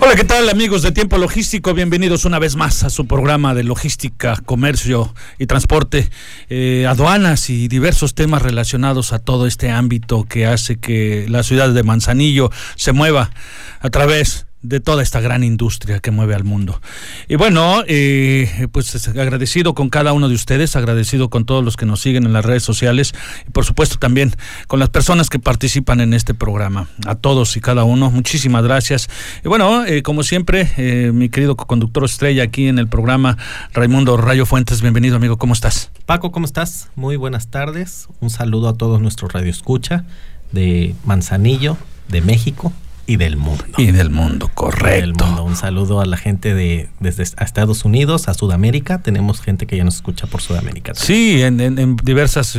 Hola, ¿qué tal amigos de Tiempo Logístico? Bienvenidos una vez más a su programa de logística, comercio y transporte, eh, aduanas y diversos temas relacionados a todo este ámbito que hace que la ciudad de Manzanillo se mueva a través de toda esta gran industria que mueve al mundo. Y bueno, eh, pues agradecido con cada uno de ustedes, agradecido con todos los que nos siguen en las redes sociales y por supuesto también con las personas que participan en este programa. A todos y cada uno, muchísimas gracias. Y bueno, eh, como siempre, eh, mi querido conductor estrella aquí en el programa, Raimundo Rayo Fuentes, bienvenido amigo, ¿cómo estás? Paco, ¿cómo estás? Muy buenas tardes. Un saludo a todos nuestros radioescucha de Manzanillo, de México, y del mundo. Y del mundo, correcto. mundo. Un saludo a la gente de desde Estados Unidos, a Sudamérica. Tenemos gente que ya nos escucha por Sudamérica. Sí, en, en, diversos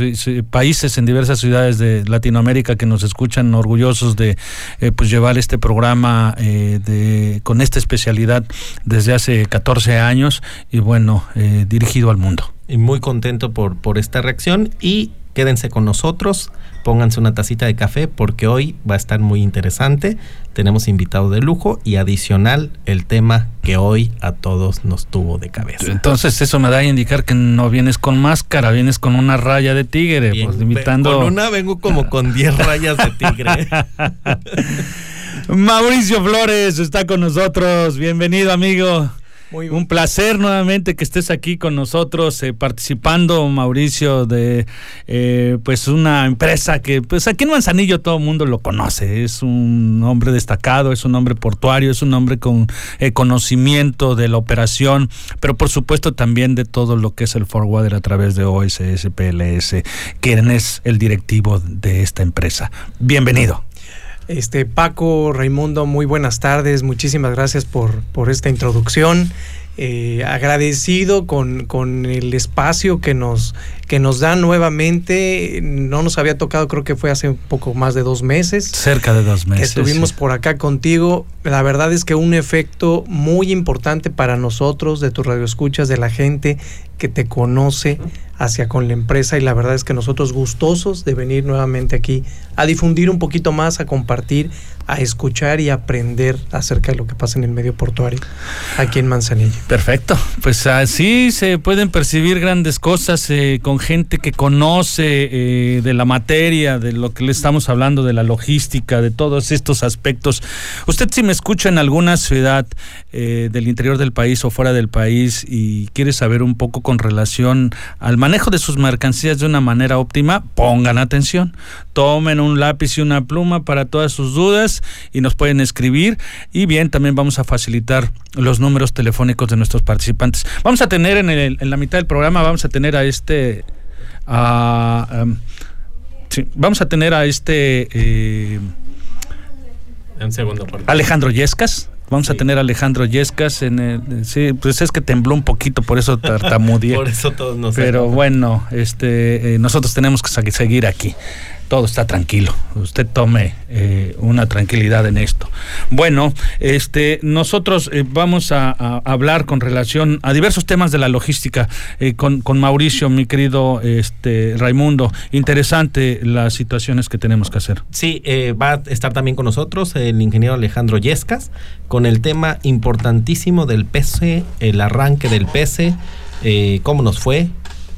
países, en diversas ciudades de Latinoamérica que nos escuchan orgullosos de eh, pues llevar este programa eh, de con esta especialidad desde hace 14 años y bueno, eh, dirigido al mundo. Y muy contento por, por esta reacción y quédense con nosotros pónganse una tacita de café porque hoy va a estar muy interesante. Tenemos invitado de lujo y adicional el tema que hoy a todos nos tuvo de cabeza. Entonces eso me da a indicar que no vienes con máscara, vienes con una raya de tigre, pues, invitando... Con una vengo como con 10 rayas de tigre. Mauricio Flores está con nosotros. Bienvenido, amigo. Un placer nuevamente que estés aquí con nosotros eh, participando, Mauricio, de eh, pues una empresa que pues aquí en Manzanillo todo el mundo lo conoce. Es un hombre destacado, es un hombre portuario, es un hombre con eh, conocimiento de la operación, pero por supuesto también de todo lo que es el forwarder a través de OSS, PLS, quien es el directivo de esta empresa. Bienvenido. Este Paco, Raimundo, muy buenas tardes. Muchísimas gracias por, por esta introducción. Eh, agradecido con, con, el espacio que nos, que nos da nuevamente. No nos había tocado, creo que fue hace un poco más de dos meses. Cerca de dos meses. Estuvimos por acá contigo. La verdad es que un efecto muy importante para nosotros, de tus radioescuchas, de la gente que te conoce hacia con la empresa y la verdad es que nosotros gustosos de venir nuevamente aquí a difundir un poquito más, a compartir, a escuchar y aprender acerca de lo que pasa en el medio portuario aquí en Manzanillo. Perfecto, pues así se pueden percibir grandes cosas eh, con gente que conoce eh, de la materia, de lo que le estamos hablando, de la logística, de todos estos aspectos. Usted si me escucha en alguna ciudad eh, del interior del país o fuera del país y quiere saber un poco con relación al manejo de sus mercancías de una manera óptima, pongan atención, tomen un lápiz y una pluma para todas sus dudas y nos pueden escribir. Y bien, también vamos a facilitar los números telefónicos de nuestros participantes. Vamos a tener en, el, en la mitad del programa, vamos a tener a este... vamos a tener a este... Eh, en segundo Alejandro Yescas, Vamos a tener a Alejandro Yescas en el, sí, pues es que tembló un poquito, por eso tartamudeé. por eso todos nos Pero bueno, este eh, nosotros tenemos que seguir aquí todo está tranquilo. Usted tome eh, una tranquilidad en esto. Bueno, este, nosotros eh, vamos a, hablar con relación a diversos temas de la logística eh, con, con, Mauricio, mi querido este, Raimundo. Interesante las situaciones que tenemos que hacer. Sí, va a estar también con nosotros el ingeniero Alejandro Yescas con el tema importantísimo del PC, el arranque del PC, cómo nos fue,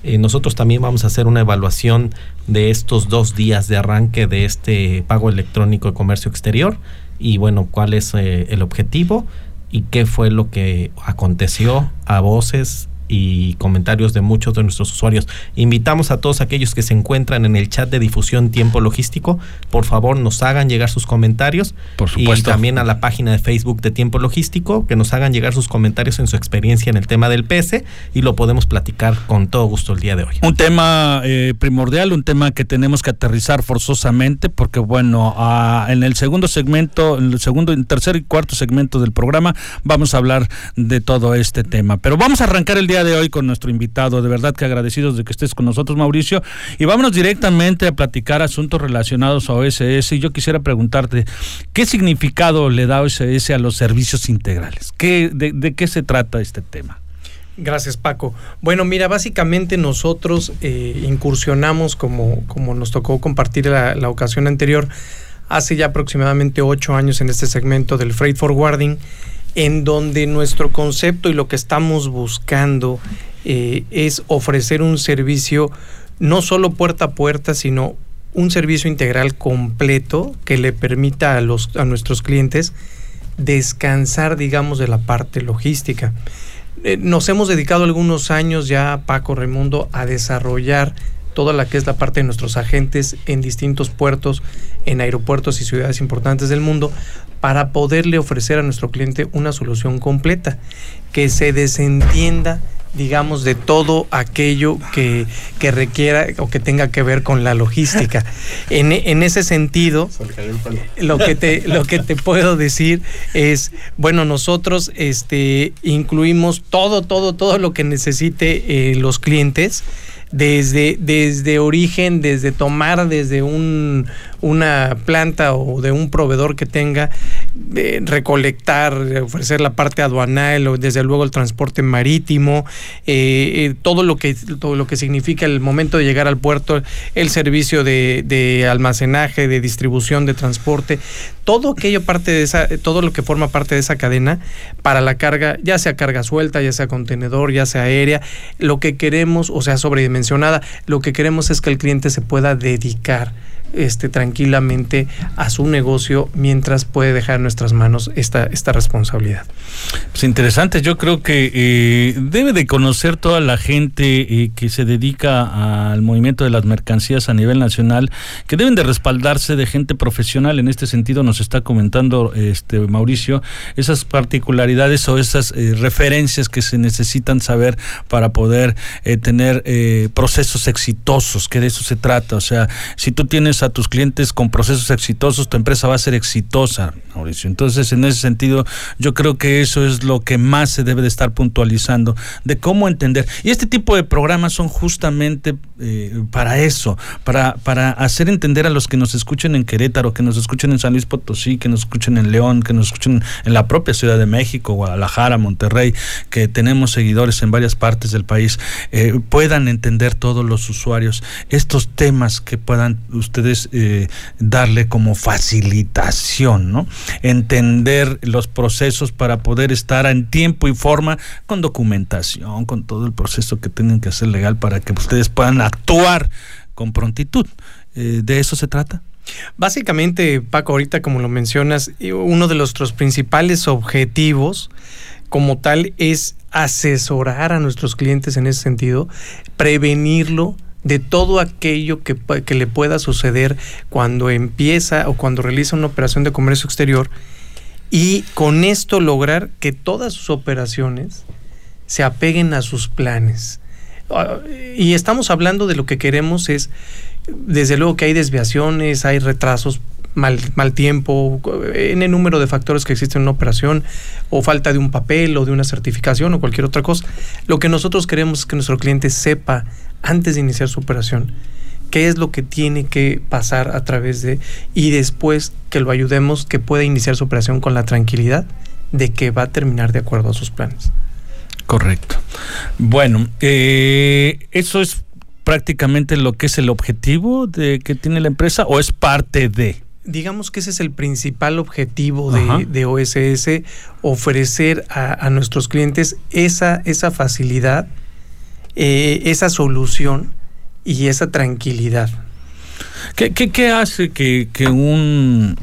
eh, nosotros también vamos a hacer una evaluación de estos dos días de arranque de este pago electrónico de comercio exterior y bueno, cuál es eh, el objetivo y qué fue lo que aconteció a voces y comentarios de muchos de nuestros usuarios. Invitamos a todos aquellos que se encuentran en el chat de difusión Tiempo Logístico, por favor nos hagan llegar sus comentarios. Por supuesto. Y también a la página de Facebook de Tiempo Logístico, que nos hagan llegar sus comentarios en su experiencia en el tema del PS y lo podemos platicar con todo gusto el día de hoy. Un tema eh, primordial, un tema que tenemos que aterrizar forzosamente, porque bueno, ah, en el segundo segmento, en el segundo, en tercer y cuarto segmento del programa, vamos a hablar de todo este tema. Pero vamos a arrancar el día de hoy con nuestro invitado. De verdad que agradecidos de que estés con nosotros, Mauricio. Y vámonos directamente a platicar asuntos relacionados a OSS. Y yo quisiera preguntarte, ¿qué significado le da OSS a los servicios integrales? ¿Qué, de, qué se trata este tema? Gracias, Paco. Bueno, mira, básicamente nosotros eh, incursionamos, como, como nos tocó compartir la, la ocasión anterior, hace ya aproximadamente ocho años en este segmento del freight forwarding en donde nuestro concepto y lo que estamos buscando eh, es ofrecer un servicio no solo puerta a puerta, sino un servicio integral completo que le permita a, los, a nuestros clientes descansar, digamos, de la parte logística. Eh, nos hemos dedicado algunos años ya, Paco Raimundo, a desarrollar toda la que es la parte de nuestros agentes en distintos puertos, en aeropuertos y ciudades importantes del mundo, para poderle ofrecer a nuestro cliente una solución completa, que se desentienda digamos, de todo aquello que, que, requiera o que tenga que ver con la logística. En, en, ese sentido, lo que, te, lo que te puedo decir es, bueno, nosotros este, incluimos todo, todo, todo lo que necesite eh, los clientes desde, desde origen, desde tomar desde un, una planta o de un proveedor que tenga, recolectar, ofrecer la parte aduanal desde luego el transporte marítimo, eh, eh, todo, lo que, todo lo que significa el momento de llegar al puerto, el servicio de, de almacenaje, de distribución, de transporte, todo aquello parte de esa, todo lo que forma parte de esa cadena para la carga, ya sea carga suelta, ya sea contenedor, ya sea aérea, lo que queremos, o sea, sobredimensionada, lo que queremos es que el cliente se pueda dedicar este, tranquilamente a su negocio mientras puede dejar en nuestras manos esta, esta responsabilidad. Pues interesante, yo creo que eh, debe de conocer toda la gente eh, que se dedica al movimiento de las mercancías a nivel nacional, que deben de respaldarse de gente profesional. En este sentido nos está comentando este Mauricio esas particularidades o esas eh, referencias que se necesitan saber para poder tener procesos exitosos, que de eso se trata. O sea, si tú tienes a tus clientes con procesos exitosos, tu empresa va a ser exitosa, Mauricio. Entonces, en ese sentido, yo creo que eso es lo que más se debe de estar puntualizando, de cómo entender. Y este tipo de programas son justamente eh, para eso, para, para hacer entender a los que nos escuchen en Querétaro, que nos escuchen en San Luis Potosí, que nos escuchen en León, que nos escuchen en la propia Ciudad de México, Guadalajara, Monterrey, que tenemos seguidores en varias partes del país, eh, puedan entender todos los usuarios estos temas que puedan ustedes eh, darle como facilitación, ¿no? Entender los procesos para poder estar en tiempo y forma con documentación, con todo el proceso que tienen que hacer legal para que ustedes puedan actuar con prontitud. Eh, ¿De eso se trata? Básicamente, Paco, ahorita como lo mencionas, uno de nuestros principales objetivos como tal es asesorar a nuestros clientes en ese sentido, prevenirlo, de todo aquello que, que, le pueda suceder cuando empieza o cuando realiza una operación de comercio exterior y con esto lograr que todas sus operaciones se apeguen a sus planes. Ah, y estamos hablando de lo que queremos es, desde luego que hay desviaciones, hay retrasos, mal, mal tiempo, en el número de factores que existen en una operación, o falta de un papel o de una certificación o cualquier otra cosa. Lo que nosotros queremos es que nuestro cliente sepa antes de iniciar su operación qué es lo que tiene que pasar a través de y después que lo ayudemos que pueda iniciar su operación con la tranquilidad de que va a terminar de acuerdo a sus planes. Correcto. Bueno, eh, eso es prácticamente lo que es el objetivo de que tiene la empresa o es parte de digamos que ese es el principal objetivo de, OSS, ofrecer a, nuestros clientes esa, esa facilidad, eh, esa solución y esa tranquilidad. ¿Qué, qué, hace que, un,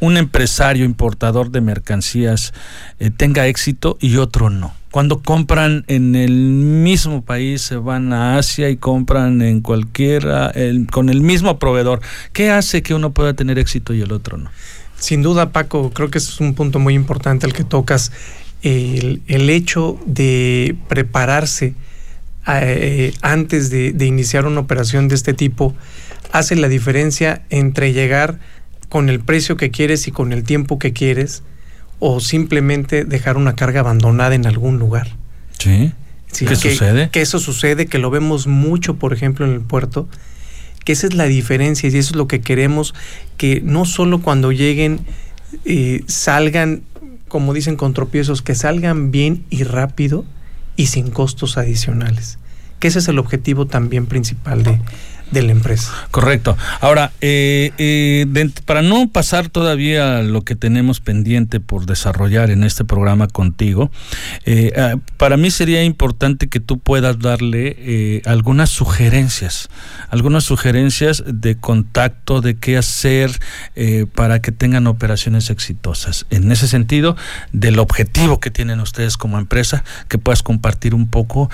un empresario importador de mercancías eh, tenga éxito y otro no? Cuando compran en el mismo país, se van a Asia y compran en cualquiera, con el mismo proveedor. ¿Qué hace que uno pueda tener éxito y el otro no? Sin duda, Paco, creo que es un punto muy importante el que tocas. El, hecho de prepararse eh, antes de, de iniciar una operación de este tipo hace la diferencia entre llegar con el precio que quieres y con el tiempo que quieres o simplemente dejar una carga abandonada en algún lugar. Sí. ¿Qué sucede? Que eso sucede, que lo vemos mucho, por ejemplo, en el puerto, que esa es la diferencia y eso es lo que queremos, que no solo cuando lleguen eh, salgan, como dicen, con tropiezos, que salgan bien y rápido y sin costos adicionales. Que ese es el objetivo también principal de, la empresa. Correcto. Ahora, eh, eh, para no pasar todavía lo que tenemos pendiente por desarrollar en este programa contigo, eh, ah, para mí sería importante que tú puedas darle algunas sugerencias, algunas sugerencias de contacto, de qué hacer para que tengan operaciones exitosas. En ese sentido, del objetivo que tienen ustedes como empresa, que puedas compartir un poco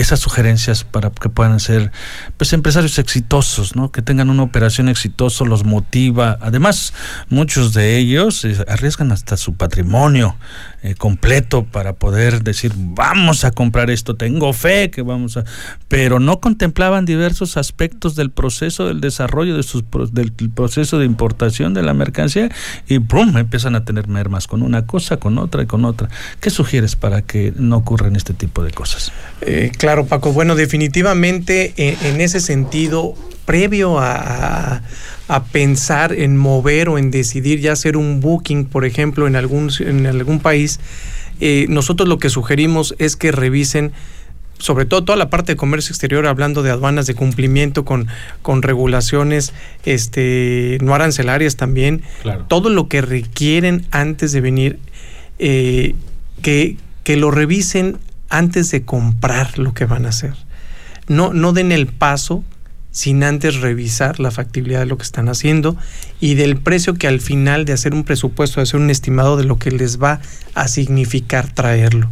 esas sugerencias para que puedan ser pues, empresarios exitosos, ¿no? Que tengan una operación exitosa, los motiva. Además, muchos de ellos eh, arriesgan hasta su patrimonio eh, completo para poder decir, vamos a comprar esto, tengo fe que vamos a... Pero no contemplaban diversos aspectos del proceso del desarrollo de sus, del proceso de importación de la mercancía y ¡pum! empiezan a tener mermas con una cosa, con otra y con otra. ¿Qué sugieres para que no ocurran este tipo de cosas? Eh, claro, Paco. Bueno, definitivamente en, ese sentido, previo a a pensar en mover o en decidir ya hacer un booking, por ejemplo, en algún, en algún país, eh, nosotros lo que sugerimos es que revisen sobre todo toda la parte de comercio exterior, hablando de aduanas, de cumplimiento con, con regulaciones este, no arancelarias también, todo lo que requieren antes de venir, eh, que, que lo revisen antes de comprar lo que van a hacer. No, no den el paso sin antes revisar la factibilidad de lo que están haciendo y del precio que al final de hacer un presupuesto, de hacer un estimado de lo que les va a significar traerlo.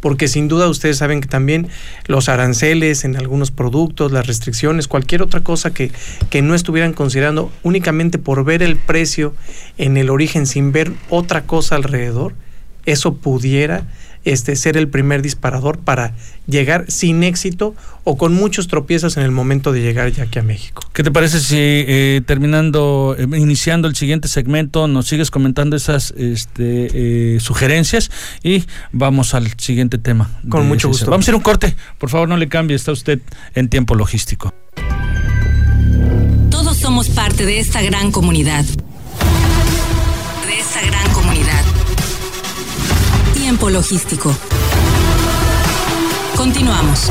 Porque sin duda ustedes saben que también los aranceles en algunos productos, las restricciones, cualquier otra cosa que, que no estuvieran considerando únicamente por ver el precio en el origen sin ver otra cosa alrededor, eso pudiera este, ser el primer disparador para llegar sin éxito o con muchos tropiezos en el momento de llegar ya aquí a México. ¿Qué te parece si eh, terminando, eh, iniciando el siguiente segmento, nos sigues comentando esas este, eh, sugerencias y vamos al siguiente tema? Con mucho gusto. Vamos a ir un corte, por favor no le cambie, está usted en tiempo logístico. Todos somos parte de esta gran comunidad. Logístico. Continuamos.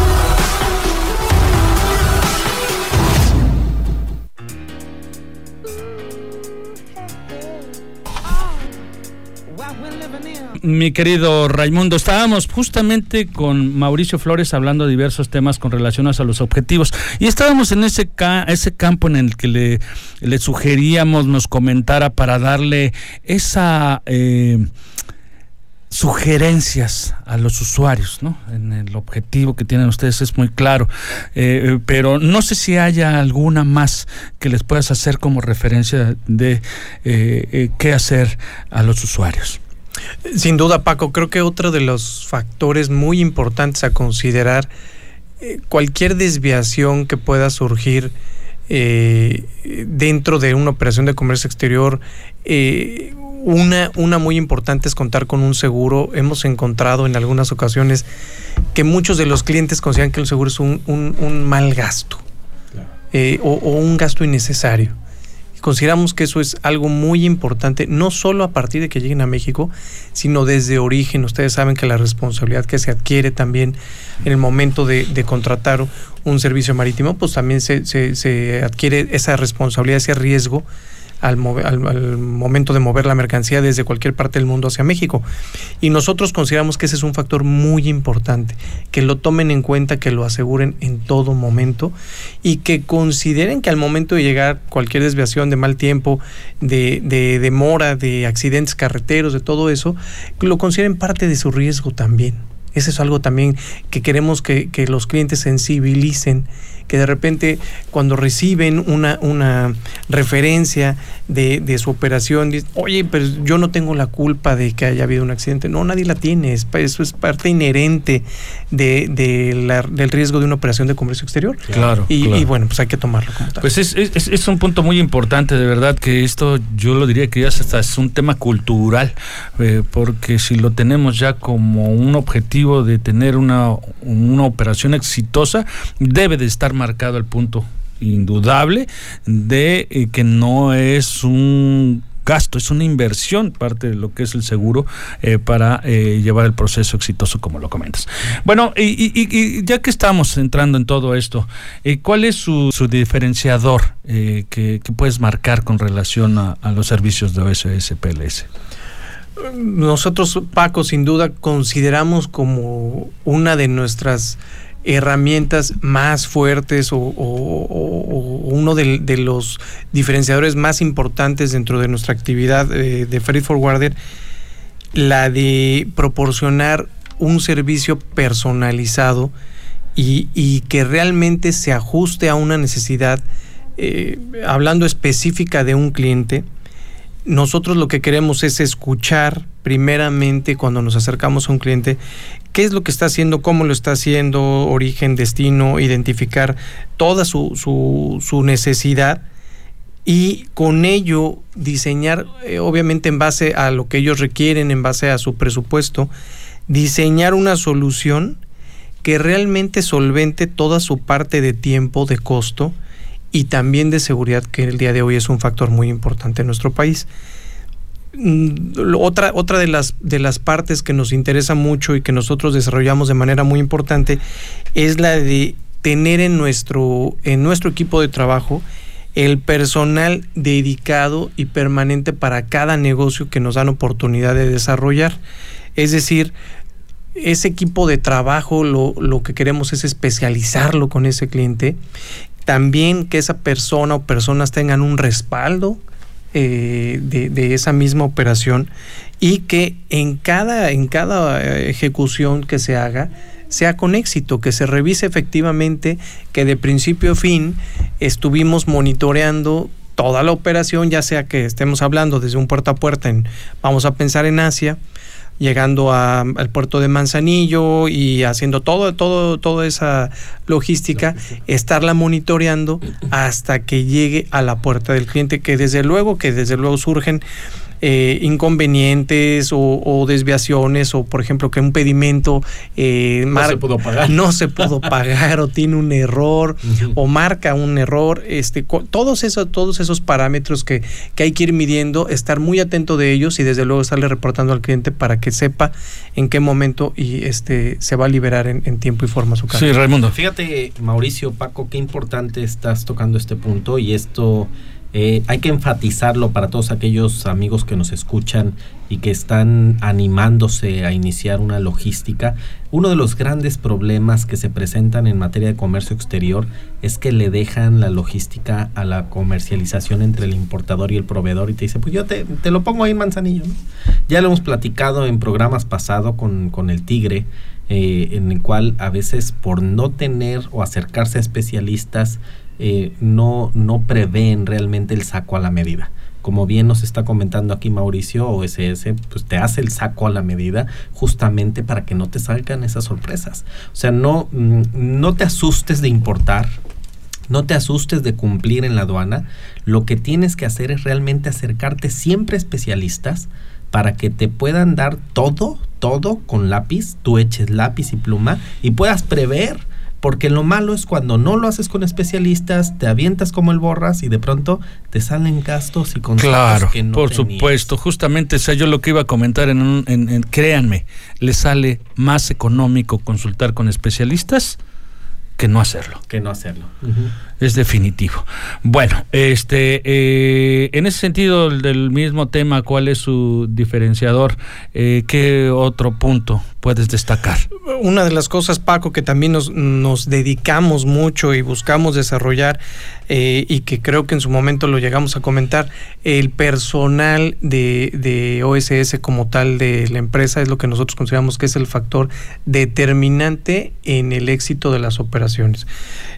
Mi querido Raimundo, estábamos justamente con Mauricio Flores hablando de diversos temas con relación a los objetivos y estábamos en ese, ese campo en el que le, le sugeríamos nos comentara para darle esa... Eh, sugerencias a los usuarios, ¿no? En el objetivo que tienen ustedes es muy claro, eh, pero no sé si haya alguna más que les puedas hacer como referencia de eh, eh, qué hacer a los usuarios. Sin duda, Paco, creo que otro de los factores muy importantes a considerar, cualquier desviación que pueda surgir dentro de una operación de comercio exterior, una, una muy importante es contar con un seguro. Hemos encontrado en algunas ocasiones que muchos de los clientes consideran que el seguro es un, un, mal gasto eh, o, un gasto innecesario. Consideramos que eso es algo muy importante, no solo a partir de que lleguen a México, sino desde origen. Ustedes saben que la responsabilidad que se adquiere también en el momento de, de contratar un servicio marítimo, pues también se, se, se adquiere esa responsabilidad, ese riesgo al, momento de mover la mercancía desde cualquier parte del mundo hacia México. Y nosotros consideramos que ese es un factor muy importante, que lo tomen en cuenta, que lo aseguren en todo momento y que consideren que al momento de llegar cualquier desviación de mal tiempo, de, de demora, de accidentes carreteros, de todo eso, lo consideren parte de su riesgo también. Eso es algo también que queremos que, que los clientes sensibilicen que de repente cuando reciben una, una referencia de, de su operación, dicen, oye, pero yo no tengo la culpa de que haya habido un accidente. No, nadie la tiene, eso es parte inherente de, del riesgo de una operación de comercio exterior. Claro y, bueno, pues hay que tomarlo como tal. Pues es, es, es, un punto muy importante, de verdad, que esto yo lo diría que ya hasta es un tema cultural, eh, porque si lo tenemos ya como un objetivo de tener una, una operación exitosa, debe de estar marcado el punto indudable de eh, que no es un gasto, es una inversión, parte de lo que es el seguro, eh, para eh, llevar el proceso exitoso, como lo comentas. Bueno, y, ya que estamos entrando en todo esto, ¿cuál es su, diferenciador que, puedes marcar con relación a, a los servicios de OSS PLS? Nosotros, Paco, sin duda consideramos como una de nuestras herramientas más fuertes o, uno de, los diferenciadores más importantes dentro de nuestra actividad eh, de Freight Forwarder, la de proporcionar un servicio personalizado y, que realmente se ajuste a una necesidad, eh, hablando específica de un cliente, nosotros lo que queremos es escuchar primeramente cuando nos acercamos a un cliente qué es lo que está haciendo, cómo lo está haciendo, origen, destino, identificar toda su, su, necesidad y con ello diseñar, eh, obviamente en base a lo que ellos requieren, en base a su presupuesto, diseñar una solución que realmente solvente toda su parte de tiempo, de costo y también de seguridad, que el día de hoy es un factor muy importante en nuestro país. Mm, otra, otra de, las, de las partes que nos interesa mucho y que nosotros desarrollamos de manera muy importante es la de tener en nuestro, en nuestro equipo de trabajo el personal dedicado y permanente para cada negocio que nos dan oportunidad de desarrollar. Es decir, ese equipo de trabajo lo, lo, que queremos es especializarlo con ese cliente. También que esa persona o personas tengan un respaldo eh, de, esa misma operación y que en cada, en cada eh, ejecución que se haga sea con éxito, que se revise efectivamente que de principio a fin estuvimos monitoreando toda la operación, ya sea que estemos hablando desde un puerta a puerta, en, vamos a pensar en Asia, llegando al puerto de Manzanillo y haciendo todo, todo, toda esa logística, estarla monitoreando hasta que llegue a la puerta del cliente, que desde luego, que desde luego surgen eh, inconvenientes o, desviaciones o por ejemplo que un pedimento eh, no, se pudo pagar. no se pudo pagar o tiene un error o marca un error este todos esos todos esos parámetros que, que hay que ir midiendo estar muy atento de ellos y desde luego estarle reportando al cliente para que sepa en qué momento y este se va a liberar en, tiempo y forma su carga. Sí, Raimundo. Fíjate, Mauricio, Paco, qué importante estás tocando este punto y esto eh, hay que enfatizarlo para todos aquellos amigos que nos escuchan y que están animándose a iniciar una logística. Uno de los grandes problemas que se presentan en materia de comercio exterior es que le dejan la logística a la comercialización entre el importador y el proveedor y te dice, pues yo te, lo pongo ahí en Manzanillo. Ya lo hemos platicado en programas pasados con, con el Tigre, eh, en el cual a veces por no tener o acercarse a especialistas, eh, no, no prevén realmente el saco a la medida. Como bien nos está comentando aquí Mauricio, OSS, pues te hace el saco a la medida justamente para que no te salgan esas sorpresas. O sea, no, mm, no te asustes de importar, no te asustes de cumplir en la aduana. Lo que tienes que hacer es realmente acercarte siempre a especialistas para que te puedan dar todo, todo con lápiz, tú eches lápiz y pluma y puedas prever porque lo malo es cuando no lo haces con especialistas, te avientas como el borras y de pronto te salen gastos y consejos claro, que no por supuesto. Justamente, o sea, yo lo que iba a comentar en, un, en, créanme, le sale más económico consultar con especialistas que no hacerlo. Que no hacerlo. Es definitivo. Bueno, este, eh, en ese sentido del mismo tema, ¿cuál es su diferenciador? Eh, ¿Qué otro punto puedes destacar? Una de las cosas, Paco, que también nos, nos dedicamos mucho y buscamos desarrollar eh, y que creo que en su momento lo llegamos a comentar, el personal de, de OSS como tal de la empresa es lo que nosotros consideramos que es el factor determinante en el éxito de las operaciones.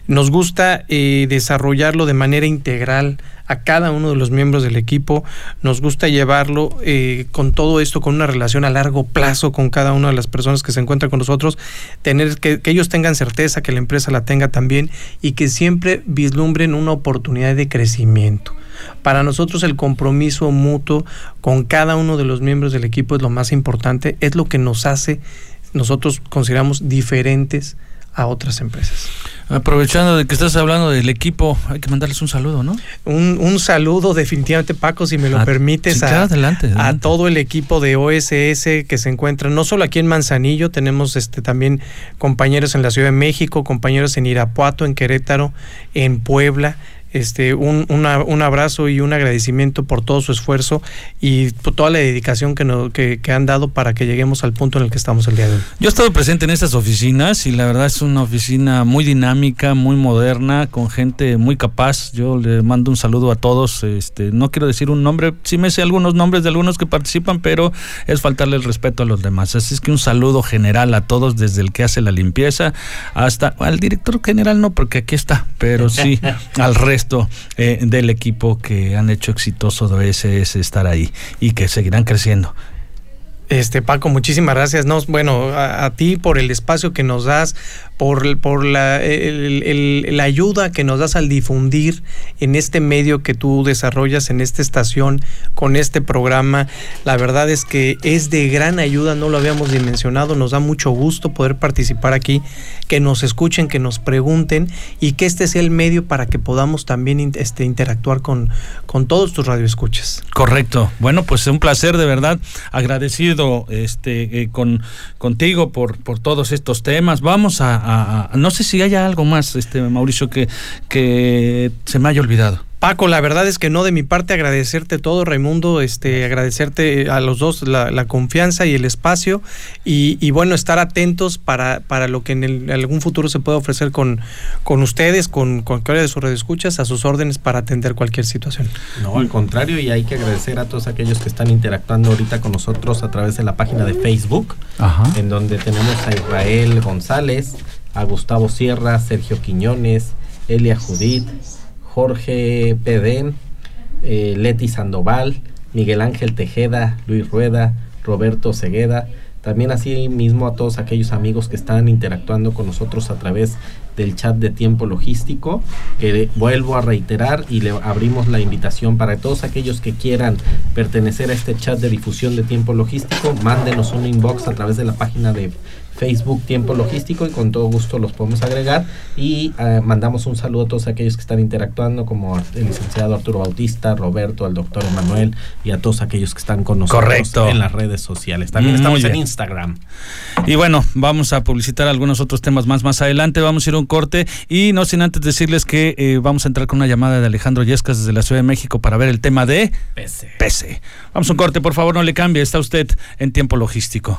Nos gusta desarrollarlo de manera integral a cada uno de los miembros del equipo. Nos gusta llevarlo eh, con todo esto, con una relación a largo plazo con cada una de las personas que se encuentran con nosotros, tener que, que ellos tengan certeza, que la empresa la tenga también y que siempre vislumbren una oportunidad de crecimiento. Para nosotros el compromiso mutuo con cada uno de los miembros del equipo es lo más importante, es lo que nos hace, nosotros consideramos diferentes a otras empresas. Aprovechando de que estás hablando del equipo, hay que mandarles un saludo, ¿no? Un, un saludo definitivamente, Paco, si me lo Ah, permites, sí, a, claro, adelante, a todo el equipo de OSS que se encuentra no solo aquí en Manzanillo, tenemos este también compañeros en la Ciudad de México, compañeros en Irapuato, en Querétaro, en Puebla. Este, un, una- un abrazo y un agradecimiento por todo su esfuerzo y por toda la dedicación que, no- que, que han dado para que lleguemos al punto en el que estamos el día de hoy. Yo he estado presente en estas oficinas y la verdad es una oficina muy dinámica, muy moderna, con gente muy capaz. Yo le mando un saludo a todos. Este, no quiero decir un nombre, sí me sé algunos nombres de algunos que participan, pero es faltarle el respeto a los demás. Así es que un saludo general a todos, desde el que hace la limpieza hasta al director general, no, porque aquí está, pero sí al resto eh, del equipo que han hecho exitoso de OSS estar ahí y que seguirán creciendo. Este Paco, muchísimas gracias. No, bueno, a ti por el espacio que nos das, por, la, ayuda que nos das al difundir en este medio que tú desarrollas, en esta estación, con este programa. La verdad es que es de gran ayuda, no lo habíamos dimensionado. Nos da mucho gusto poder participar aquí, que nos escuchen, que nos pregunten y que este sea el medio para que podamos también este, interactuar con, con todos tus radioescuchas. Correcto. Bueno, pues un placer de verdad, agradecido este eh, con contigo por por todos estos temas. Vamos a, a- a- no sé si haya algo más, este Mauricio que que se me haya olvidado. Paco, la verdad es que no de mi parte agradecerte todo, Raimundo, este, agradecerte a los dos la, la confianza y el espacio y, y bueno, estar atentos para, para lo que en, el- en algún futuro se pueda ofrecer con, con ustedes, con cualquiera de sus radioescuchas, a sus órdenes para atender cualquier situación. No, al contrario, y hay que agradecer a todos aquellos que están interactuando ahorita con nosotros a través de la página de Facebook, Ajá. en donde tenemos a Israel González, a Gustavo Sierra, Sergio Quiñones, Elia Judith, Jorge PD, eh, Leti Sandoval, Miguel Ángel Tejeda, Luis Rueda, Roberto Cegueda. También así mismo a todos aquellos amigos que están interactuando con nosotros a través del chat de tiempo logístico, que vuelvo a reiterar y le abrimos la invitación para todos aquellos que quieran pertenecer a este chat de difusión de tiempo logístico, mándenos un inbox a través de la página de Facebook Tiempo Logístico y con todo gusto los podemos agregar y eh, mandamos un saludo a todos aquellos que están interactuando como el licenciado Arturo Bautista, Roberto, al doctor Emanuel y a todos aquellos que están con nosotros Correcto. en las redes sociales. También Muy estamos en. Instagram. Y bueno, vamos a publicitar algunos otros temas más más adelante. Vamos a ir a un corte y no sin antes decirles que eh, vamos a entrar con una llamada de Alejandro Yescas desde la Ciudad de México para ver el tema de PC. PC. Vamos a un corte, por favor, no le cambie. Está usted en tiempo logístico.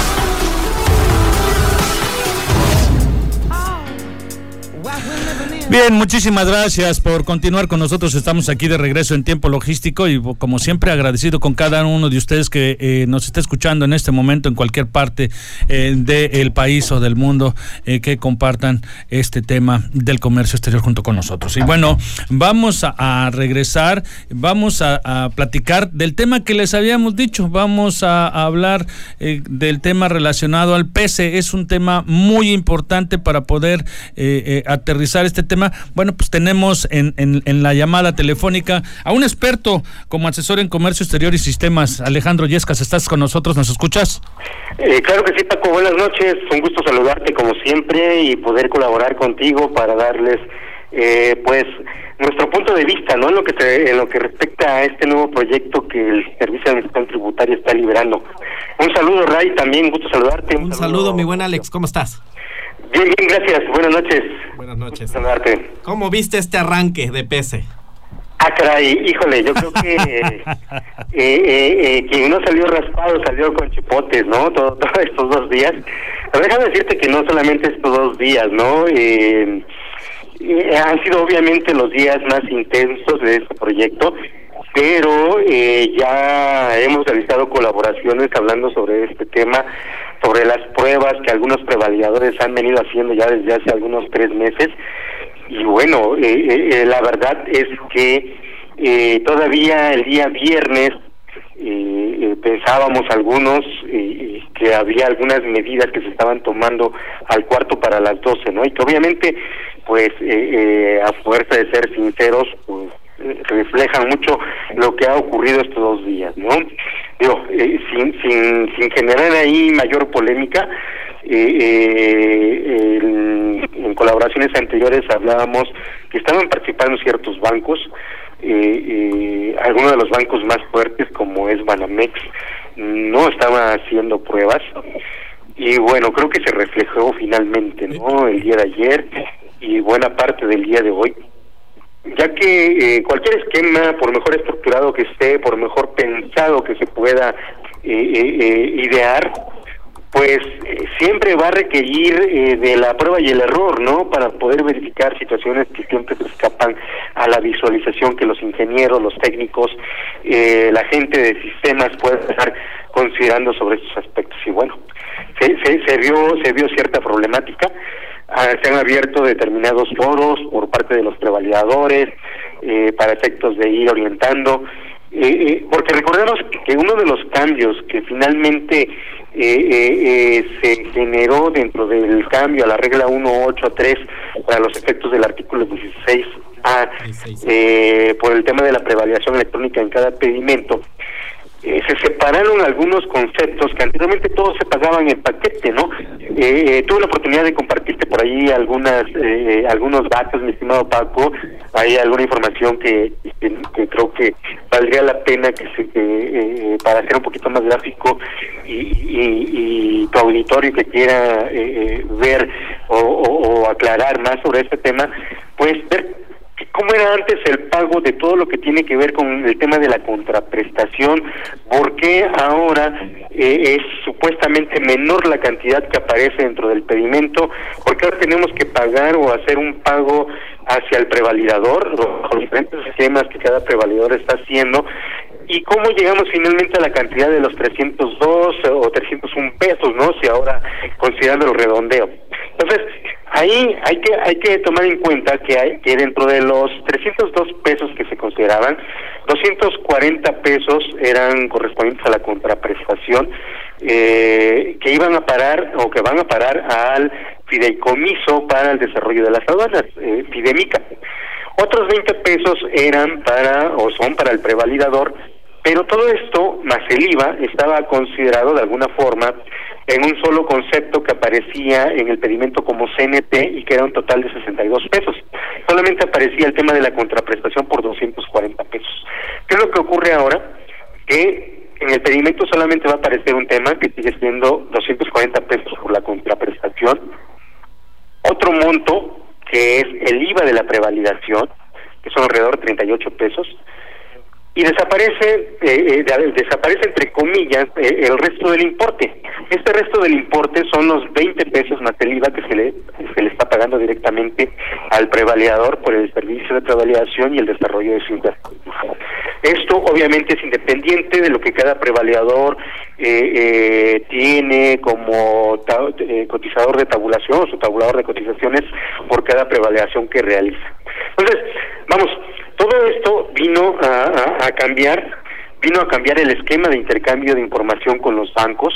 Bien, muchísimas gracias por continuar con nosotros. Estamos aquí de regreso en tiempo logístico y como siempre agradecido con cada uno de ustedes que eh, nos está escuchando en este momento en cualquier parte eh, del país o del mundo eh, que compartan este tema del comercio exterior junto con nosotros. Y bueno, vamos a, regresar, vamos a, platicar del tema que les habíamos dicho. Vamos a, a hablar eh, del tema relacionado al PC. Es un tema muy importante para poder eh, aterrizar este tema. Bueno, pues tenemos en, en- en la llamada telefónica a un experto como asesor en comercio exterior y sistemas. Alejandro Yescas, ¿estás con nosotros? ¿Nos escuchas? Eh, claro que sí, Paco. Buenas noches. Un gusto saludarte como siempre y poder colaborar contigo para darles eh, pues nuestro punto de vista, ¿no? En lo que en lo que respecta a este nuevo proyecto que el Servicio de Administración Tributaria está liberando. Un saludo, Ray, también gusto saludarte. Un, saludo, mi buen Alex, ¿cómo estás? Bien, bien, gracias. Buenas noches. Buenas noches. Saludarte. ¿Cómo viste este arranque de PC? Ah, caray, híjole, yo creo que eh, eh, eh, quien no salió raspado salió con chipotes, ¿no? Todos estos dos días. Pero déjame decirte que no solamente estos dos días, ¿no? Eh, eh, han sido obviamente los días más intensos de este proyecto, pero eh, ya hemos realizado colaboraciones hablando sobre este tema, sobre las pruebas que algunos prevalidadores han venido haciendo ya desde hace algunos tres meses. Y bueno, eh, la verdad es que todavía el día viernes pensábamos algunos que había algunas medidas que se estaban tomando al cuarto para las doce, ¿no? Y que obviamente pues eh, eh, a fuerza de ser sinceros, pues eh, reflejan mucho lo que ha ocurrido estos dos días, ¿no? Digo, sin, sin, sin generar ahí mayor polémica, en, en, colaboraciones anteriores hablábamos que estaban participando ciertos bancos, algunos de los bancos más fuertes como es Banamex no estaban haciendo pruebas y bueno, creo que se reflejó finalmente, ¿no? El día de ayer y buena parte del día de hoy, ya que eh, cualquier esquema, por mejor estructurado que esté, por mejor pensado que se pueda eh, eh, idear, pues siempre va a requerir de la prueba y el error, ¿no? Para poder verificar situaciones que siempre se escapan a la visualización que los ingenieros, los técnicos, la gente de sistemas puede estar considerando sobre estos aspectos. Y bueno, se, se, se vio se vio cierta problemática se han abierto determinados foros por parte de los prevalidadores eh, para efectos de ir orientando, eh, eh, porque recordemos que uno de los cambios que finalmente se generó dentro del cambio a la regla 183 para los efectos del artículo 16A por el tema de la prevalidación electrónica en cada pedimento, eh, se separaron algunos conceptos que anteriormente todos se pagaban en paquete, ¿no? Eh, eh, tuve la oportunidad de compartirte por ahí algunas algunos datos, mi estimado Paco, hay alguna información que, creo que valdría la pena que se para hacer un poquito más gráfico y, tu auditorio que quiera ver o, o aclarar más sobre este tema, pues ver cómo era antes el pago de todo lo que tiene que ver con el tema de la contraprestación, por qué ahora eh, es supuestamente menor la cantidad que aparece dentro del pedimento, por qué ahora tenemos que pagar o hacer un pago hacia el prevalidador, los diferentes esquemas que cada prevalidador está haciendo, y cómo llegamos finalmente a la cantidad de los 302 o 301 pesos, ¿no? Si ahora considerando el redondeo. Entonces, ahí hay que hay que tomar en cuenta que hay que dentro de los 302 pesos que se consideraban, 240 pesos eran correspondientes a la contraprestación eh, que iban a parar o que van a parar al fideicomiso para el desarrollo de las aduanas, eh, Fidemica. Otros 20 pesos eran para o son para el prevalidador, pero todo esto, más el IVA, estaba considerado de alguna forma en un solo concepto que aparecía en el pedimento como CNT y que era un total de 62 pesos. Solamente aparecía el tema de la contraprestación por 240 pesos. ¿Qué es lo que ocurre ahora? Que en el pedimento solamente va a aparecer un tema que sigue siendo 240 pesos por la contraprestación, otro monto que es el IVA de la prevalidación, que son alrededor de 38 pesos, y desaparece eh, eh desaparece entre comillas eh, el resto del importe. Este resto del importe son los 20 pesos más el IVA que se le se le está pagando directamente al prevaliador por el servicio de prevalidación y el desarrollo de su infraestructura. Esto obviamente es independiente de lo que cada prevaliador eh, tiene como cotizador de tabulación o su tabulador de cotizaciones por cada prevalidación que realiza. Entonces vamos todo esto vino a, cambiar vino a cambiar el esquema de intercambio de información con los bancos,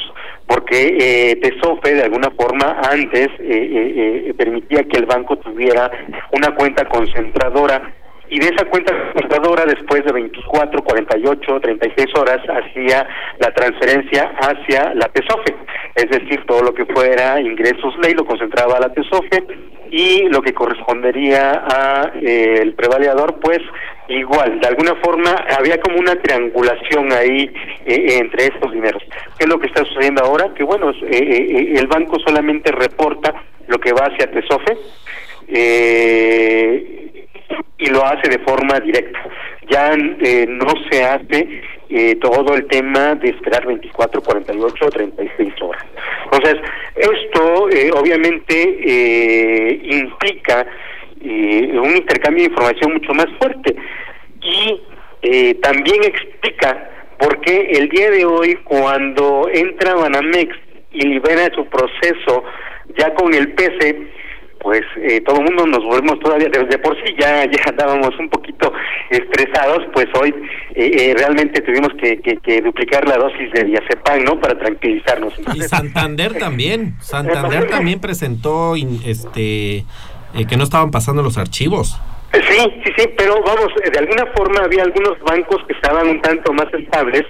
porque eh, TESOFE de alguna forma antes eh, eh, eh, permitía que el banco tuviera una cuenta concentradora y de esa cuenta computadora después de 24, 48, 36 horas hacía la transferencia hacia la TESOFE, es decir, todo lo que fuera ingresos ley lo concentraba a la TESOFE y lo que correspondería a eh, el prevaleador pues igual, de alguna forma había como una triangulación ahí eh, entre estos dineros. ¿Qué es lo que está sucediendo ahora? Que bueno, eh, el banco solamente reporta lo que va hacia TESOFE, eh, y lo hace de forma directa. Ya eh, no se hace eh, todo el tema de esperar 24, 48 o 36 horas. Entonces, esto eh, obviamente implica un intercambio de información mucho más fuerte y también explica por qué el día de hoy cuando entra Banamex y libera su proceso ya con el PC, pues eh, todo el mundo nos volvemos todavía, desde por sí ya, ya andábamos un poquito estresados, pues hoy eh, eh, realmente tuvimos que, que, duplicar la dosis de diazepam, ¿no? Para tranquilizarnos. y Santander también, Santander también presentó este que no estaban pasando los archivos. Sí, sí, sí, pero vamos, de alguna forma había algunos bancos que estaban un tanto más estables,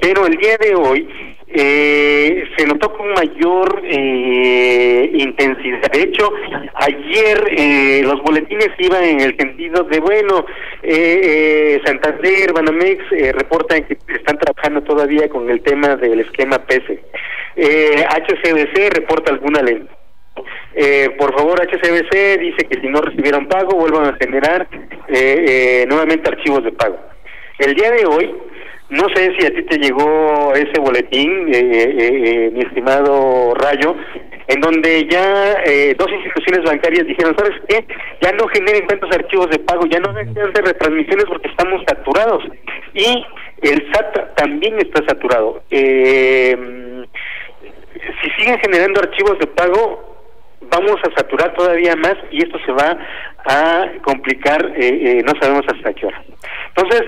pero el día de hoy eh, se notó con mayor eh, intensidad. De hecho, ayer eh, los boletines iban en el sentido de, bueno, eh, eh Santander, Banamex eh, reportan que están trabajando todavía con el tema del esquema PESE. HCBC reporta alguna ley. por favor, HCBC dice que si no recibieron pago, vuelvan a generar nuevamente archivos de pago. El día de hoy, no sé si a ti te llegó ese boletín, eh, eh, eh, mi estimado Rayo, en donde ya dos instituciones bancarias dijeron, ¿sabes qué? Ya no generen tantos archivos de pago, ya no hagan de retransmisiones porque estamos saturados. Y el SAT también está saturado. si siguen generando archivos de pago, vamos a saturar todavía más y esto se va a complicar, no sabemos hasta qué hora. Entonces,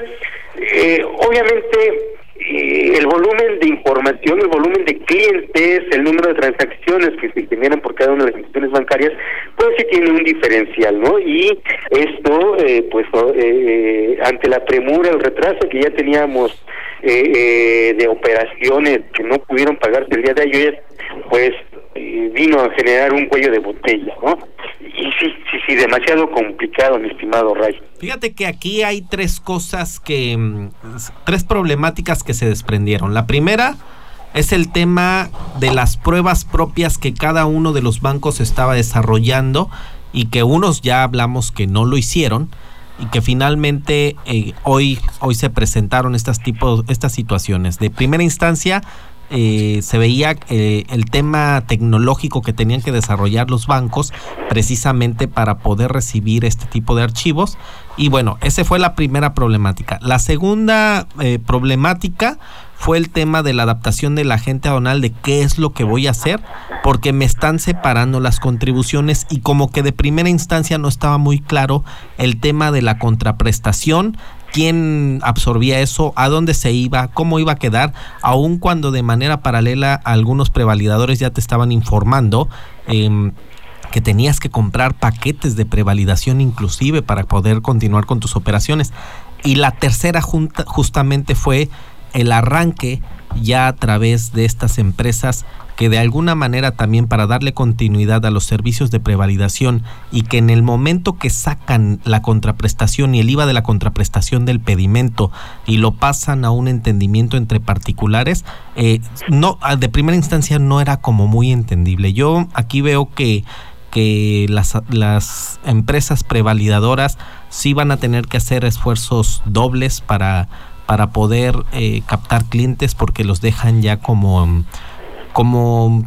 eh, obviamente eh, el volumen de información, el volumen de clientes, el número de transacciones que se generan por cada una de las instituciones bancarias, pues sí tiene un diferencial, ¿no? Y esto, eh, pues eh, ante la premura, el retraso que ya teníamos de operaciones que no pudieron pagarse el día de ayer, pues vino a generar un cuello de botella, ¿no? Y sí, sí, sí, demasiado complicado, mi estimado Ray. Fíjate que aquí hay tres cosas que, mm, tres problemáticas que se desprendieron. La primera es el tema de las pruebas propias que cada uno de los bancos estaba desarrollando y que unos ya hablamos que no lo hicieron y que finalmente eh, hoy hoy se presentaron estas tipos estas situaciones de primera instancia eh, se veía eh, el tema tecnológico que tenían que desarrollar los bancos precisamente para poder recibir este tipo de archivos. Y bueno, esa fue la primera problemática. La segunda eh, problemática fue el tema de la adaptación de la gente aduanal de qué es lo que voy a hacer, porque me están separando las contribuciones y como que de primera instancia no estaba muy claro el tema de la contraprestación quién absorbía eso, a dónde se iba, cómo iba a quedar, aun cuando de manera paralela algunos prevalidadores ya te estaban informando. Em, que tenías que comprar paquetes de prevalidación inclusive para poder continuar con tus operaciones. Y la tercera junta, justamente fue el arranque ya a través de estas empresas que de alguna manera también para darle continuidad a los servicios de prevalidación y que en el momento que sacan la contraprestación y el IVA de la contraprestación del pedimento y lo pasan a un entendimiento entre particulares, eh, no de primera instancia no era como muy entendible. Yo aquí veo que que las, las empresas prevalidadoras sí van a tener que hacer esfuerzos dobles para, para poder eh, captar clientes porque los dejan ya como como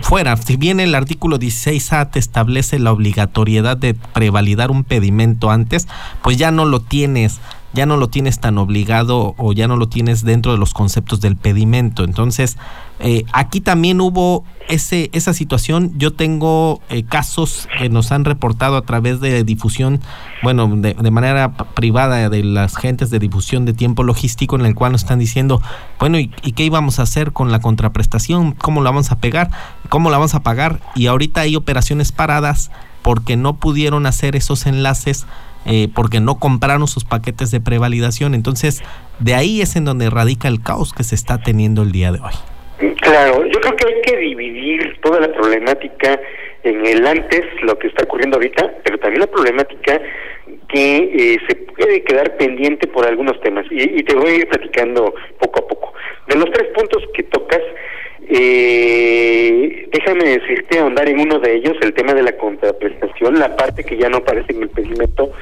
fuera, si bien el artículo 16A te establece la obligatoriedad de prevalidar un pedimento antes, pues ya no lo tienes ya no lo tienes tan obligado o ya no lo tienes dentro de los conceptos del pedimento. Entonces, eh, aquí también hubo ese, esa situación. Yo tengo eh, casos que nos han reportado a través de difusión, bueno, de, manera privada de las gentes de difusión de tiempo logístico en el cual nos están diciendo, bueno, ¿y, ¿y, qué íbamos a hacer con la contraprestación? ¿Cómo la vamos a pegar? ¿Cómo la vamos a pagar? Y ahorita hay operaciones paradas porque no pudieron hacer esos enlaces eh, porque no compraron sus paquetes de prevalidación. Entonces, de ahí es en donde radica el caos que se está teniendo el día de hoy. Claro, yo creo que hay que dividir toda la problemática en el antes, lo que está ocurriendo ahorita, pero también la problemática que eh, se puede quedar pendiente por algunos temas. Y, y, te voy a ir platicando poco a poco. De los tres puntos que tocas, eh, déjame decirte, ahondar en uno de ellos, el tema de la contraprestación, la parte que ya no aparece en el pedimento,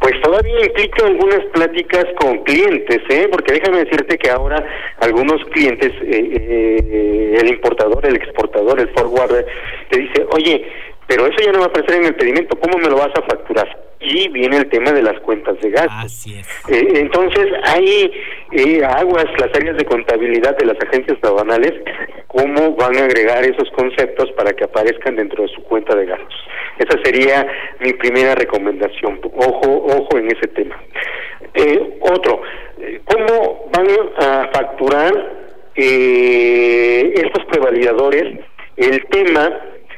pues todavía implica algunas pláticas con clientes, ¿eh? porque déjame decirte que ahora algunos clientes, eh, eh, el importador, el exportador, el forwarder, te dice, oye, pero eso ya no va a aparecer en el pedimento, ¿cómo me lo vas a facturar? Y viene el tema de las cuentas de gasto. Así es. Eh, entonces, hay eh, aguas las áreas de contabilidad de las agencias aduanales, cómo van a agregar esos conceptos para que aparezcan dentro de su cuenta de gastos. Esa sería mi primera recomendación. Ojo, ojo en ese tema. Eh, otro, ¿cómo van a facturar estos prevalidadores el tema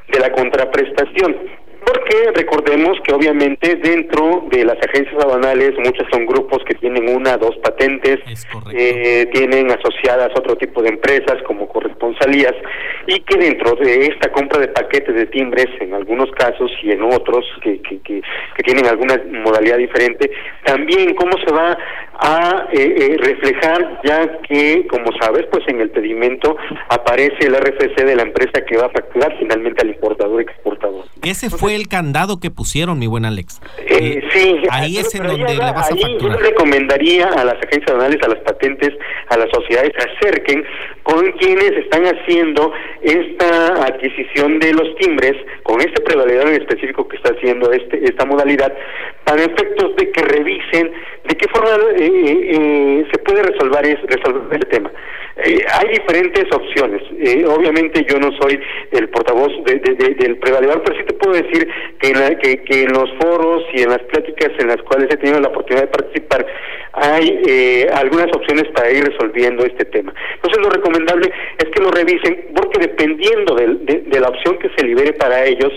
de la contraprestación. Porque recordemos que obviamente dentro de las agencias aduanales muchos son grupos que tienen una, dos patentes, eh, tienen asociadas otro tipo de empresas como corresponsalías y que dentro de esta compra de paquetes de timbres en algunos casos y en otros que, que, que, tienen alguna modalidad diferente, también cómo se va a eh, eh, reflejar ya que, como sabes, pues en el pedimento aparece el RFC de la empresa que va a facturar finalmente al importador exportador. Ese fue el candado que pusieron, mi buen Alex. Eh, sí, ahí es en donde le vas a facturar. Yo recomendaría a las agencias aduanales, a las patentes, a las sociedades, se acerquen con quienes están haciendo esta adquisición de los timbres, con este prevalidador en específico que está haciendo este esta modalidad, para efectos de que revisen de qué forma eh, eh, se puede resolver, es, resolver el tema. Eh, hay diferentes opciones. Eh, obviamente yo no soy el portavoz del prevalidador, pero sí te puedo decir que en, que, en los foros y en las pláticas en las cuales he tenido la oportunidad de participar, hay eh, algunas opciones para ir resolviendo este tema. Entonces lo recomendable es que lo revisen, porque dependiendo de, de la opción que se libere para ellos,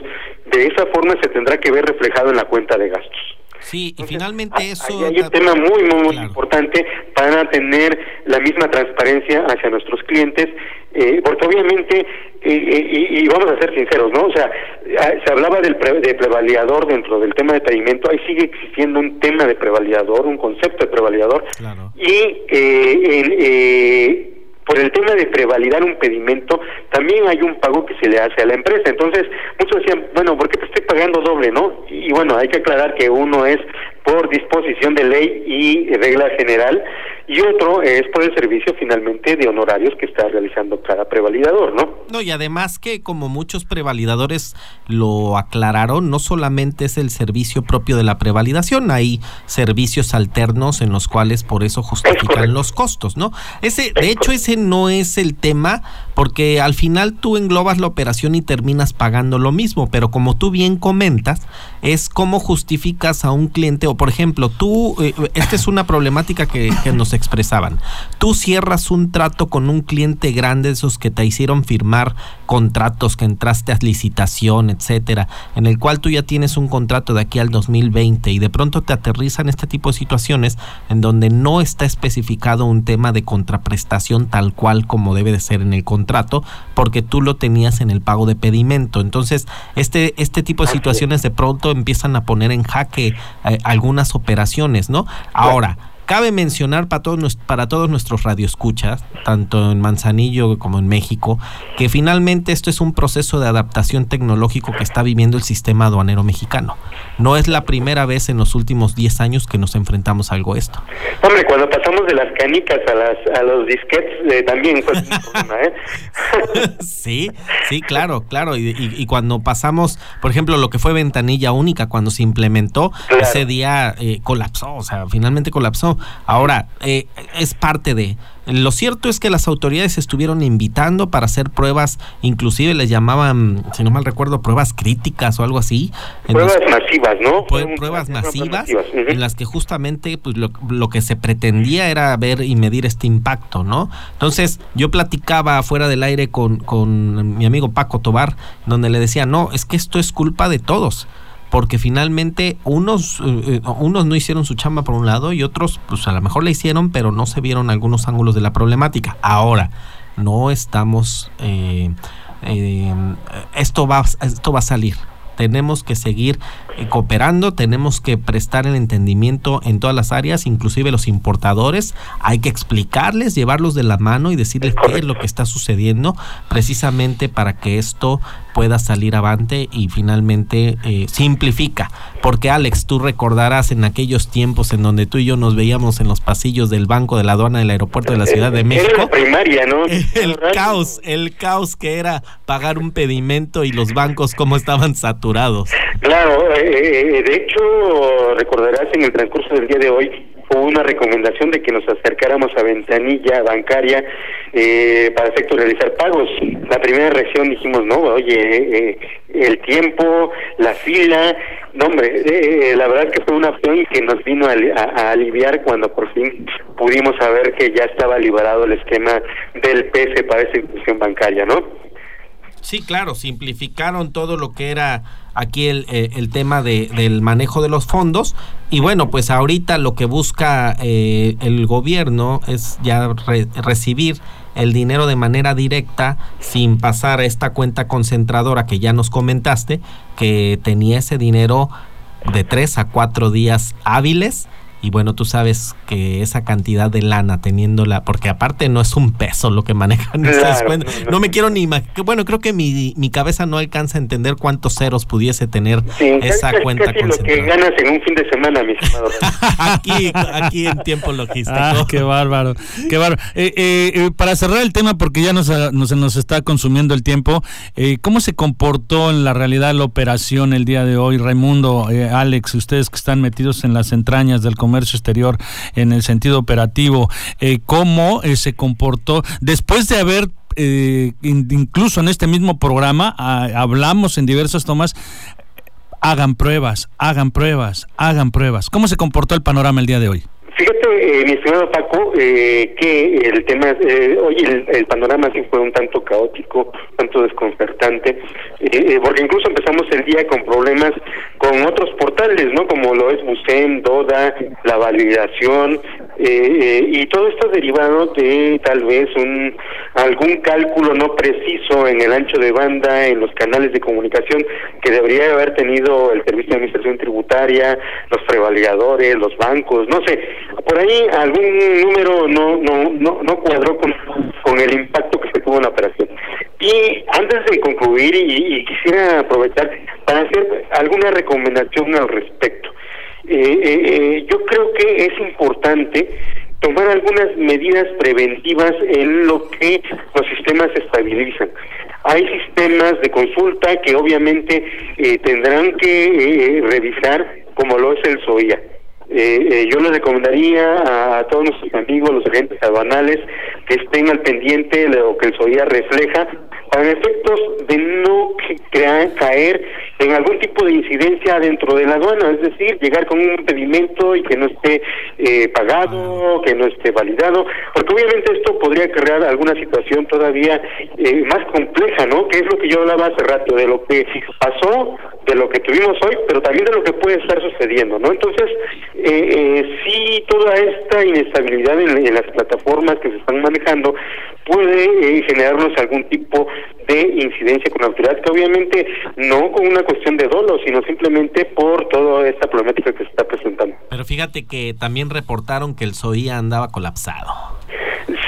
de esa forma se tendrá que ver reflejado en la cuenta de gastos. Sí, y finalmente eso... Hay un tema muy, muy, importante. Para tener la misma transparencia hacia nuestros clientes, eh, porque obviamente, eh, eh, y, vamos a ser sinceros, ¿no? O sea, se hablaba del de prevaliador dentro del tema de pedimento, ahí sigue existiendo un tema de prevaliador, un concepto de prevaliador, y en por el tema de prevalidar un pedimento, también hay un pago que se le hace a la empresa. Entonces, muchos decían, bueno, ¿por qué te estoy pagando doble, no? Y bueno, hay que aclarar que uno es por disposición de ley y regla general y otro es por el servicio finalmente de honorarios que está realizando cada prevalidador, ¿no? No, y además que como muchos prevalidadores lo aclararon, no solamente es el servicio propio de la prevalidación, hay servicios alternos en los cuales por eso justifican los costos, ¿no? Ese, de hecho, ese no es el tema, porque al final tú englobas la operación y terminas pagando lo mismo, pero como tú bien comentas, es cómo justificas a un cliente por ejemplo, tú, eh, esta es una problemática que, nos expresaban. Tú cierras un trato con un cliente grande, esos que te hicieron firmar contratos, que entraste a licitación, etcétera, en el cual tú ya tienes un contrato de aquí al 2020 y de pronto te aterrizan este tipo de situaciones en donde no está especificado un tema de contraprestación tal cual como debe de ser en el contrato, porque tú lo tenías en el pago de pedimento. Entonces, este, este tipo de situaciones de pronto empiezan a poner en jaque eh, algunas operaciones, ¿no? Ahora, cabe mencionar para todos, para todos nuestros radioescuchas, tanto en Manzanillo como en México, que finalmente esto es un proceso de adaptación tecnológico que está viviendo el sistema aduanero mexicano. No es la primera vez en los últimos 10 años que nos enfrentamos a algo esto. Hombre, cuando pasamos de las canicas a, las, a los disquetes, eh, también fue un problema, ¿eh? sí, sí, claro, claro. Y, cuando pasamos, por ejemplo, lo que fue ventanilla única, cuando se implementó, ese día eh, colapsó, o sea, finalmente colapsó. Ahora, eh, es parte de... Lo cierto es que las autoridades estuvieron invitando para hacer pruebas, inclusive les llamaban, si no mal recuerdo, pruebas críticas o algo así. Pruebas masivas, ¿no? Pruebas, masivas, en las que justamente pues, lo, lo, que se pretendía era ver y medir este impacto, ¿no? Entonces yo platicaba fuera del aire con, con mi amigo Paco Tobar, donde le decía, no, es que esto es culpa de todos porque finalmente unos, eh, unos no hicieron su chamba por un lado y otros pues a lo mejor la hicieron, pero no se vieron algunos ángulos de la problemática. Ahora, no estamos... Eh, esto, va, esto va a salir tenemos que seguir eh, cooperando, tenemos que prestar el entendimiento en todas las áreas, inclusive los importadores, hay que explicarles, llevarlos de la mano y decirles qué es lo que está sucediendo, precisamente para que esto pueda salir avante y finalmente eh, simplifica. Porque Alex, tú recordarás en aquellos tiempos en donde tú y yo nos veíamos en los pasillos del banco de la aduana del aeropuerto de la Ciudad de México. primaria, ¿no? El caos, el caos que era pagar un pedimento y los bancos como estaban saturados. Claro, eh, eh, de hecho recordarás en el transcurso del día de hoy hubo una recomendación de que nos acercáramos a ventanilla bancaria eh, para efecto realizar pagos. La primera reacción dijimos, no, oye, eh, el tiempo, la fila, no hombre, eh, la verdad que fue una opción que nos vino a, aliviar cuando por fin pudimos saber que ya estaba liberado el esquema del PS para esa institución bancaria, ¿no? Sí, claro, simplificaron todo lo que era aquí el, eh, el tema de, del manejo de los fondos. Y bueno, pues ahorita lo que busca eh, el gobierno es ya recibir el dinero de manera directa sin pasar a esta cuenta concentradora que ya nos comentaste, que tenía ese dinero de tres a cuatro días hábiles y bueno, tú sabes que esa cantidad de lana teniéndola, porque aparte no es un peso lo que manejan esas cuentas. No, me quiero ni bueno, creo que mi, mi cabeza no alcanza a entender cuántos ceros pudiese tener esa cuenta casi lo que ganas en un fin de semana, mi estimado. aquí, aquí en tiempo logístico. Ah, qué bárbaro, qué bárbaro. Eh, eh, eh, para cerrar el tema, porque ya nos, nos, nos está consumiendo el tiempo, ¿cómo se comportó en la realidad la operación el día de hoy? Raimundo, Alex, ustedes que están metidos en las entrañas del comercio comercio exterior en el sentido operativo, eh, cómo eh, se comportó después de haber eh, incluso en este mismo programa hablamos en diversas tomas hagan pruebas, hagan pruebas, hagan pruebas. ¿Cómo se comportó el panorama el día de hoy? Fíjate, eh, mi estimado Paco, eh, que el tema, eh, hoy el, panorama sí fue un tanto caótico, tanto desconcertante, eh, porque incluso empezamos el día con problemas con otros portales, ¿no? Como lo es Busem, Doda, la validación, y todo esto derivado de tal vez un algún cálculo no preciso en el ancho de banda, en los canales de comunicación que debería haber tenido el Servicio de Administración Tributaria, los prevalidadores, los bancos, no sé por ahí algún número no no no, no cuadró con, con el impacto que se tuvo en la operación. Y antes de concluir, y, quisiera aprovechar para hacer alguna recomendación al respecto. Eh, eh, eh, yo creo que es importante tomar algunas medidas preventivas en lo que los sistemas estabilizan. Hay sistemas de consulta que obviamente tendrán que revisar, como lo es el SOIA eh, eh, yo les recomendaría a, todos nuestros amigos, los agentes aduanales, que estén al pendiente de lo que el SOIA refleja, para efectos de no caer en algún tipo de incidencia dentro de la aduana, es decir, llegar con un pedimento y que no esté eh, pagado, que no esté validado, porque obviamente esto podría crear alguna situación todavía eh, más compleja, ¿no? Que es lo que yo hablaba hace rato, de lo que pasó, de lo que tuvimos hoy, pero también de lo que puede estar sucediendo, ¿no? Entonces, eh, eh, sí, toda esta inestabilidad en, las plataformas que se están manejando puede eh, generarnos algún tipo de incidencia con la autoridad, que obviamente no con una cuestión de dolo, sino simplemente por toda esta problemática que se está presentando. Pero fíjate que también reportaron que el SOIA andaba colapsado.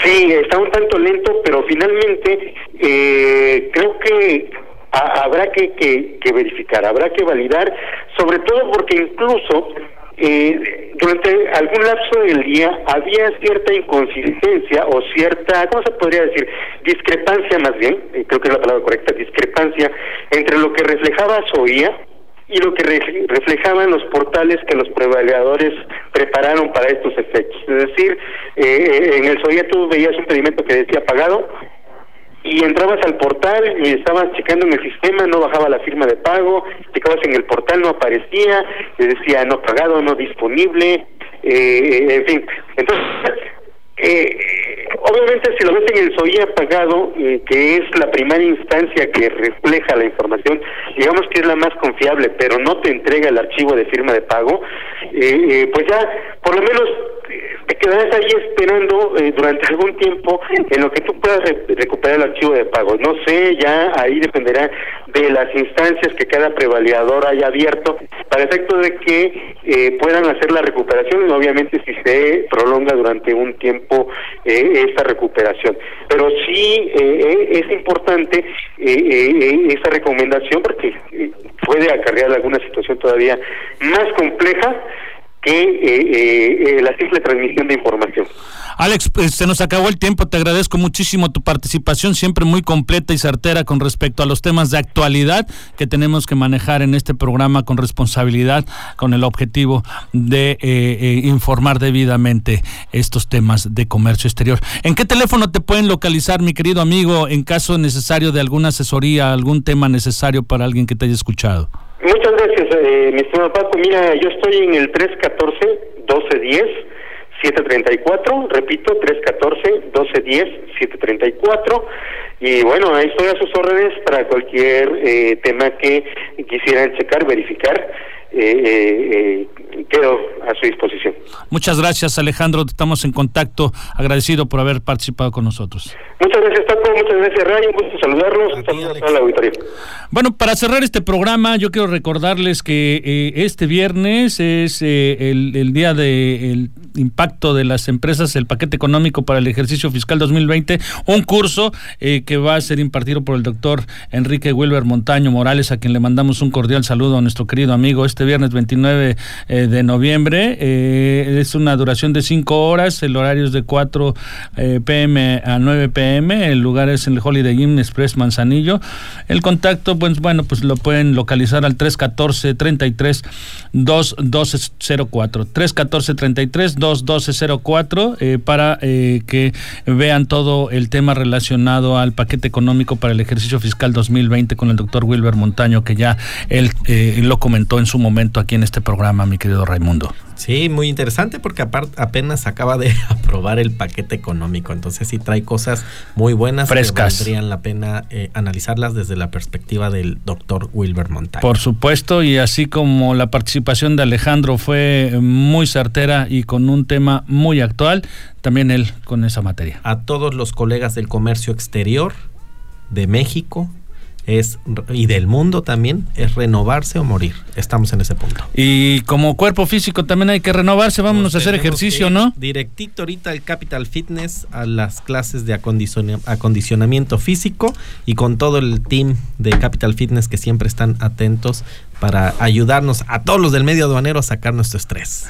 Sí, está un tanto lento, pero finalmente eh, creo que habrá que, que, verificar, habrá que validar, sobre todo porque incluso eh, durante algún lapso del día había cierta inconsistencia o cierta, ¿cómo se podría decir? Discrepancia más bien, eh, creo que es la palabra correcta, discrepancia entre lo que reflejaba SOIA y lo que reflejaban los portales que los prevalidadores prepararon para estos efectos. Es decir, eh, en el SOIA tú veías un pedimento que decía pagado y entrabas al portal y estabas checando en el sistema, no bajaba la firma de pago, checabas en el portal, no aparecía, te decía no pagado, no disponible, eh, en fin. Entonces, eh, Obviamente, si lo ves en el SOI apagado, eh, que es la primera instancia que refleja la información, digamos que es la más confiable, pero no te entrega el archivo de firma de pago, eh, eh, pues ya por lo menos te quedarás ahí esperando durante algún tiempo en lo que tú puedas recuperar el archivo de pago. No sé, ya ahí dependerá de las instancias que cada prevaliador haya abierto para efecto de que puedan hacer la recuperación, y obviamente si se prolonga durante un tiempo eh, esta recuperación. Pero sí eh, eh, es importante eh, esa recomendación porque puede acarrear alguna situación todavía más compleja que la simple transmisión de información. Alex, pues, se nos acabó el tiempo, te agradezco muchísimo tu participación, siempre muy completa y certera con respecto a los temas de actualidad que tenemos que manejar en este programa con responsabilidad, con el objetivo de eh, eh, informar debidamente estos temas de comercio exterior. ¿En qué teléfono te pueden localizar, mi querido amigo, en caso necesario de alguna asesoría, algún tema necesario para alguien que te haya escuchado? Muchas gracias, eh, mi estimado Paco. Mira, yo estoy en el 314-1210. 734, repito, 314-1210-734. Y bueno, ahí estoy a sus órdenes para cualquier eh, tema que quisieran checar, verificar. Eh, eh, quedo a su disposición. Muchas gracias, Alejandro. Estamos en contacto. Agradecido por haber participado con nosotros. Muchas gracias, Tato. Muchas gracias, Ray. Un gusto saludarlos. Saludos a la auditoría. Bueno, para cerrar este programa, yo quiero recordarles que eh, este viernes es eh, el, el, día del de impacto de las empresas, el paquete económico para el ejercicio fiscal 2020, un curso eh, que va a ser impartido por el doctor Enrique Wilber Montaño Morales, a quien le mandamos un cordial saludo a nuestro querido amigo este viernes 29 eh, de noviembre. Eh, es una duración de 5 horas, el horario es de 4 eh, pm a 9 pm, el lugar es en el Holiday Inn Express Manzanillo. El contacto, pues bueno, pues lo pueden localizar al 314 33 2204 314 33 2204 eh, para eh, que vean todo el tema relacionado al paquete económico para el ejercicio fiscal 2020 con el doctor Wilber Montaño, que ya él eh, lo comentó en su momento aquí en este programa, mi querido Raimundo. Sí, muy interesante porque aparte apenas acaba de aprobar el paquete económico, entonces sí trae cosas muy buenas frescas. Que valdrían la pena eh, analizarlas desde la perspectiva del doctor Wilber Montaño. Por supuesto, y así como la participación de Alejandro fue muy certera y con un tema muy actual, también él con esa materia. A todos los colegas del comercio exterior de México, es y del mundo también es renovarse o morir. Estamos en ese punto. Y como cuerpo físico también hay que renovarse, vámonos Nos a hacer ejercicio, ¿no? Directito ahorita al Capital Fitness a las clases de acondicionamiento físico y con todo el team de Capital Fitness que siempre están atentos para ayudarnos a todos los del medio aduanero a sacar nuestro estrés.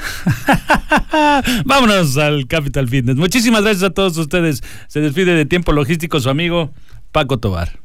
Vámonos al Capital Fitness. Muchísimas gracias a todos ustedes. Se despide de tiempo logístico su amigo Paco Tobar.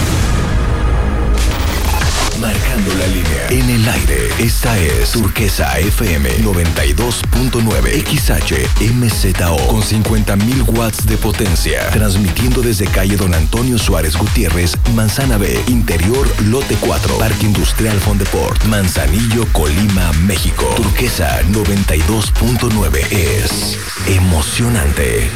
La línea. En el aire, esta es Turquesa FM 92.9 XHMZO con 50.000 watts de potencia. Transmitiendo desde calle Don Antonio Suárez Gutiérrez, Manzana B, Interior Lote 4, Parque Industrial Fondeport, Manzanillo, Colima, México. Turquesa 92.9 es emocionante.